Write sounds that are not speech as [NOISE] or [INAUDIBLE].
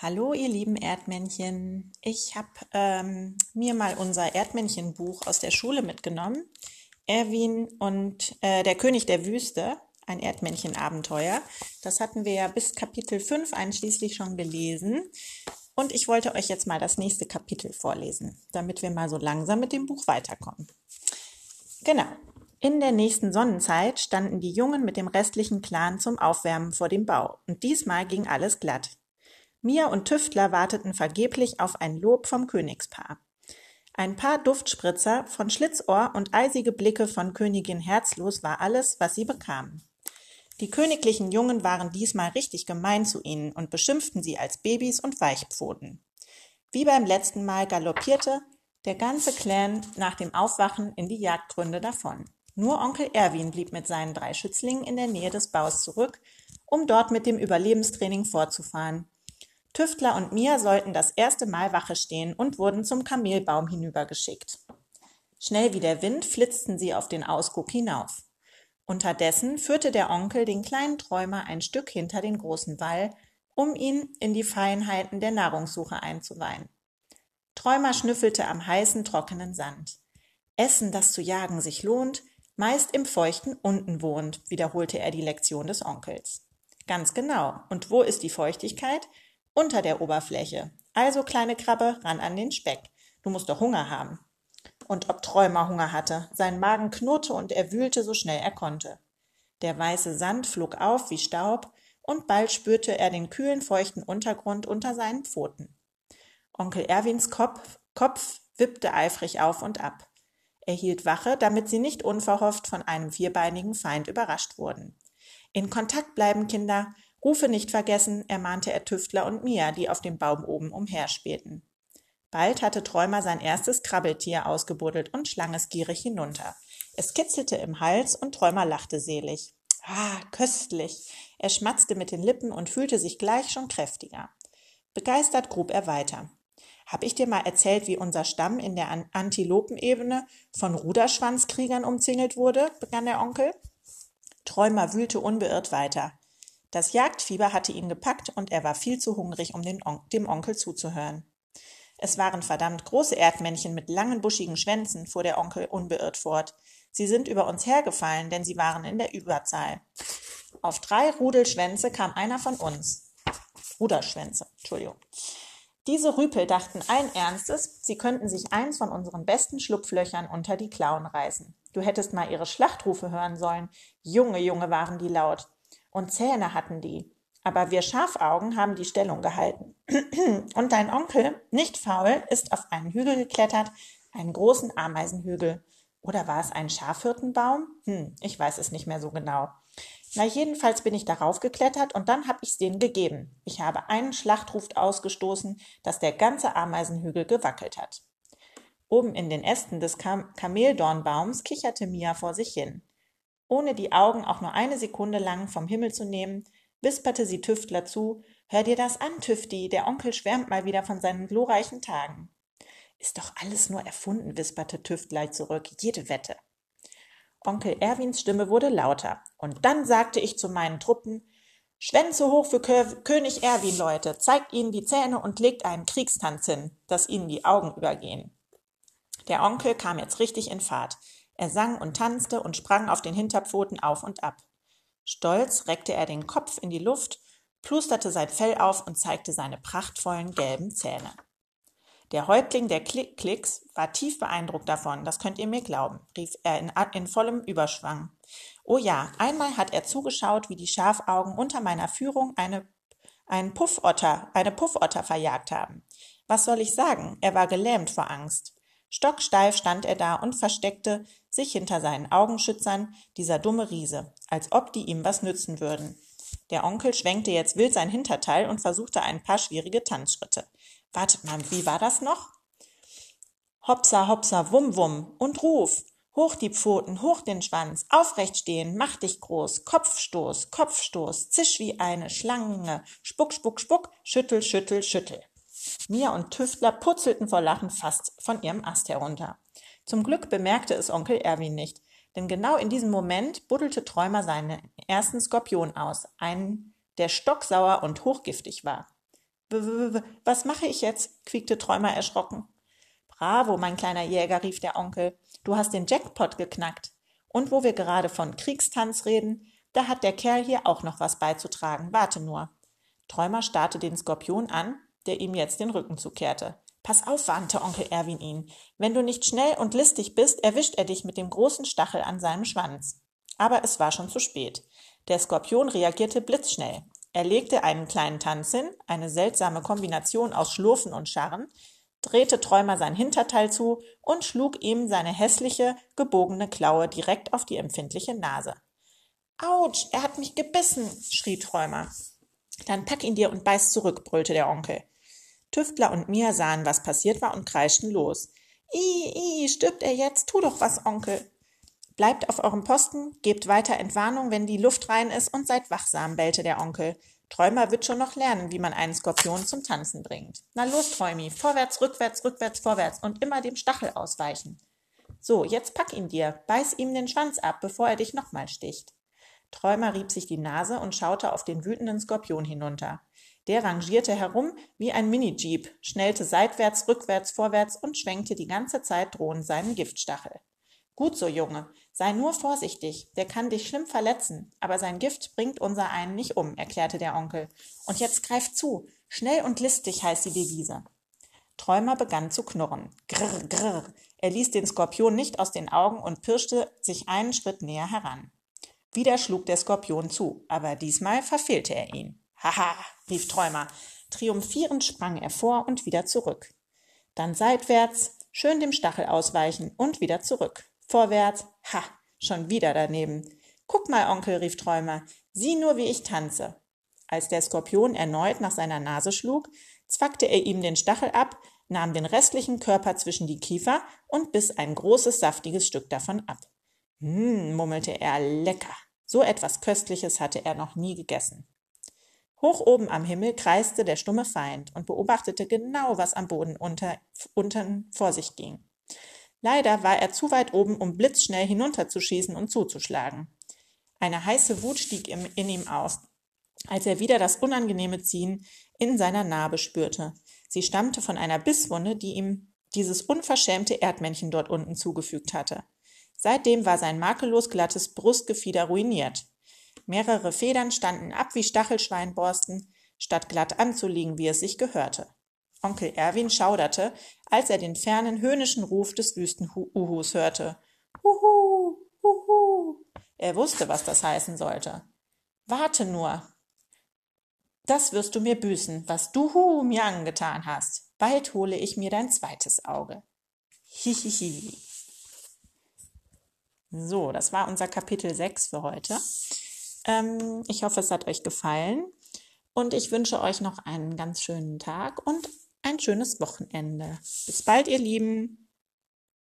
Hallo, ihr lieben Erdmännchen. Ich habe ähm, mir mal unser Erdmännchenbuch aus der Schule mitgenommen. Erwin und äh, der König der Wüste, ein Erdmännchenabenteuer. Das hatten wir ja bis Kapitel 5 einschließlich schon gelesen. Und ich wollte euch jetzt mal das nächste Kapitel vorlesen, damit wir mal so langsam mit dem Buch weiterkommen. Genau. In der nächsten Sonnenzeit standen die Jungen mit dem restlichen Clan zum Aufwärmen vor dem Bau. Und diesmal ging alles glatt. Mia und Tüftler warteten vergeblich auf ein Lob vom Königspaar. Ein paar Duftspritzer von Schlitzohr und eisige Blicke von Königin Herzlos war alles, was sie bekamen. Die königlichen Jungen waren diesmal richtig gemein zu ihnen und beschimpften sie als Babys und Weichpfoten. Wie beim letzten Mal galoppierte der ganze Clan nach dem Aufwachen in die Jagdgründe davon. Nur Onkel Erwin blieb mit seinen drei Schützlingen in der Nähe des Baus zurück, um dort mit dem Überlebenstraining fortzufahren Tüftler und Mia sollten das erste Mal Wache stehen und wurden zum Kamelbaum hinübergeschickt. Schnell wie der Wind flitzten sie auf den Ausguck hinauf. Unterdessen führte der Onkel den kleinen Träumer ein Stück hinter den großen Wall, um ihn in die Feinheiten der Nahrungssuche einzuweihen. Träumer schnüffelte am heißen, trockenen Sand. Essen, das zu jagen sich lohnt, meist im feuchten unten wohnt, wiederholte er die Lektion des Onkels. Ganz genau. Und wo ist die Feuchtigkeit? Unter der Oberfläche. Also, kleine Krabbe, ran an den Speck. Du musst doch Hunger haben. Und ob Träumer Hunger hatte, sein Magen knurrte und er wühlte so schnell er konnte. Der weiße Sand flog auf wie Staub, und bald spürte er den kühlen, feuchten Untergrund unter seinen Pfoten. Onkel Erwins Kopf, Kopf wippte eifrig auf und ab. Er hielt Wache, damit sie nicht unverhofft von einem vierbeinigen Feind überrascht wurden. In Kontakt bleiben, Kinder, Rufe nicht vergessen, ermahnte er Tüftler und Mia, die auf dem Baum oben umherspähten. Bald hatte Träumer sein erstes Krabbeltier ausgebuddelt und schlang es gierig hinunter. Es kitzelte im Hals und Träumer lachte selig. Ah, köstlich! Er schmatzte mit den Lippen und fühlte sich gleich schon kräftiger. Begeistert grub er weiter. Hab ich dir mal erzählt, wie unser Stamm in der Antilopenebene von Ruderschwanzkriegern umzingelt wurde? begann der Onkel. Träumer wühlte unbeirrt weiter. Das Jagdfieber hatte ihn gepackt und er war viel zu hungrig, um On dem Onkel zuzuhören. Es waren verdammt große Erdmännchen mit langen buschigen Schwänzen, fuhr der Onkel unbeirrt fort. Sie sind über uns hergefallen, denn sie waren in der Überzahl. Auf drei Rudelschwänze kam einer von uns. Ruderschwänze, Entschuldigung. Diese Rüpel dachten allen Ernstes, sie könnten sich eins von unseren besten Schlupflöchern unter die Klauen reißen. Du hättest mal ihre Schlachtrufe hören sollen. Junge, Junge waren die laut und Zähne hatten die. Aber wir Schafaugen haben die Stellung gehalten. [CLEARS THROAT] Und dein Onkel, nicht faul, ist auf einen Hügel geklettert, einen großen Ameisenhügel. Oder war es ein Schafhirtenbaum? Hm, ich weiß es nicht mehr so genau. Na, jedenfalls bin ich darauf geklettert und dann hab ich's denen gegeben. Ich habe einen Schlachtruf ausgestoßen, dass der ganze Ameisenhügel gewackelt hat. Oben in den Ästen des Kam Kameldornbaums kicherte Mia vor sich hin. Ohne die Augen auch nur eine Sekunde lang vom Himmel zu nehmen, wisperte sie Tüftler zu, Hör dir das an, Tüfti, der Onkel schwärmt mal wieder von seinen glorreichen Tagen. Ist doch alles nur erfunden, wisperte Tüftler zurück, jede Wette. Onkel Erwins Stimme wurde lauter, und dann sagte ich zu meinen Truppen, Schwänze hoch für Kö König Erwin, Leute, zeigt ihnen die Zähne und legt einen Kriegstanz hin, dass ihnen die Augen übergehen. Der Onkel kam jetzt richtig in Fahrt. Er sang und tanzte und sprang auf den Hinterpfoten auf und ab. Stolz reckte er den Kopf in die Luft, plusterte sein Fell auf und zeigte seine prachtvollen gelben Zähne. Der Häuptling der Klick Klicks war tief beeindruckt davon, das könnt ihr mir glauben, rief er in, in vollem Überschwang. Oh ja, einmal hat er zugeschaut, wie die Schafaugen unter meiner Führung eine, einen Puffotter, eine Puffotter verjagt haben. Was soll ich sagen? Er war gelähmt vor Angst. Stocksteif stand er da und versteckte sich hinter seinen Augenschützern, dieser dumme Riese, als ob die ihm was nützen würden. Der Onkel schwenkte jetzt wild sein Hinterteil und versuchte ein paar schwierige Tanzschritte. Wartet mal, wie war das noch? Hopsa, hopsa, wum, wum und ruf. Hoch die Pfoten, hoch den Schwanz, aufrecht stehen, mach dich groß, Kopfstoß, Kopfstoß, zisch wie eine Schlange, spuck, spuck, spuck, schüttel, schüttel, schüttel. Mia und Tüftler purzelten vor Lachen fast von ihrem Ast herunter. Zum Glück bemerkte es Onkel Erwin nicht, denn genau in diesem Moment buddelte Träumer seinen ersten Skorpion aus, einen, der stocksauer und hochgiftig war. Was mache ich jetzt? quiekte Träumer erschrocken. Bravo, mein kleiner Jäger, rief der Onkel. Du hast den Jackpot geknackt. Und wo wir gerade von Kriegstanz reden, da hat der Kerl hier auch noch was beizutragen. Warte nur. Träumer starrte den Skorpion an, der ihm jetzt den Rücken zukehrte. Pass auf, warnte Onkel Erwin ihn. Wenn du nicht schnell und listig bist, erwischt er dich mit dem großen Stachel an seinem Schwanz. Aber es war schon zu spät. Der Skorpion reagierte blitzschnell. Er legte einen kleinen Tanz hin, eine seltsame Kombination aus Schlurfen und Scharren, drehte Träumer sein Hinterteil zu und schlug ihm seine hässliche, gebogene Klaue direkt auf die empfindliche Nase. Autsch, er hat mich gebissen, schrie Träumer. Dann pack ihn dir und beiß zurück, brüllte der Onkel. Tüftler und Mia sahen, was passiert war und kreischten los. I, i, stirbt er jetzt? Tu doch was, Onkel. Bleibt auf eurem Posten, gebt weiter Entwarnung, wenn die Luft rein ist und seid wachsam, bellte der Onkel. Träumer wird schon noch lernen, wie man einen Skorpion zum Tanzen bringt. Na los, Träumi, vorwärts, rückwärts, rückwärts, vorwärts und immer dem Stachel ausweichen. So, jetzt pack ihn dir, beiß ihm den Schwanz ab, bevor er dich nochmal sticht. Träumer rieb sich die Nase und schaute auf den wütenden Skorpion hinunter. Der rangierte herum wie ein Mini-Jeep, schnellte seitwärts, rückwärts, vorwärts und schwenkte die ganze Zeit drohend seinen Giftstachel. Gut so, Junge, sei nur vorsichtig, der kann dich schlimm verletzen, aber sein Gift bringt unser einen nicht um, erklärte der Onkel. Und jetzt greif zu, schnell und listig heißt die Devise. Träumer begann zu knurren. Grrr, grrr. Er ließ den Skorpion nicht aus den Augen und pirschte sich einen Schritt näher heran. Wieder schlug der Skorpion zu, aber diesmal verfehlte er ihn. Haha, rief Träumer. Triumphierend sprang er vor und wieder zurück. Dann seitwärts, schön dem Stachel ausweichen und wieder zurück. Vorwärts, ha, schon wieder daneben. Guck mal, Onkel, rief Träumer, sieh nur, wie ich tanze. Als der Skorpion erneut nach seiner Nase schlug, zwackte er ihm den Stachel ab, nahm den restlichen Körper zwischen die Kiefer und biss ein großes, saftiges Stück davon ab. Hm, murmelte er, lecker. So etwas Köstliches hatte er noch nie gegessen. Hoch oben am Himmel kreiste der stumme Feind und beobachtete genau, was am Boden unter, unten vor sich ging. Leider war er zu weit oben, um blitzschnell hinunterzuschießen und zuzuschlagen. Eine heiße Wut stieg in ihm aus, als er wieder das unangenehme Ziehen in seiner Narbe spürte. Sie stammte von einer Bisswunde, die ihm dieses unverschämte Erdmännchen dort unten zugefügt hatte. Seitdem war sein makellos glattes Brustgefieder ruiniert. Mehrere Federn standen ab wie Stachelschweinborsten, statt glatt anzuliegen, wie es sich gehörte. Onkel Erwin schauderte, als er den fernen höhnischen Ruf des Wüstenuhus hörte. Huhu, huhu. Er wusste, was das heißen sollte. Warte nur. Das wirst du mir büßen, was du Hu mir angetan hast. Bald hole ich mir dein zweites Auge. Hihihi. So, das war unser Kapitel 6 für heute. Ähm, ich hoffe, es hat euch gefallen und ich wünsche euch noch einen ganz schönen Tag und ein schönes Wochenende. Bis bald, ihr Lieben.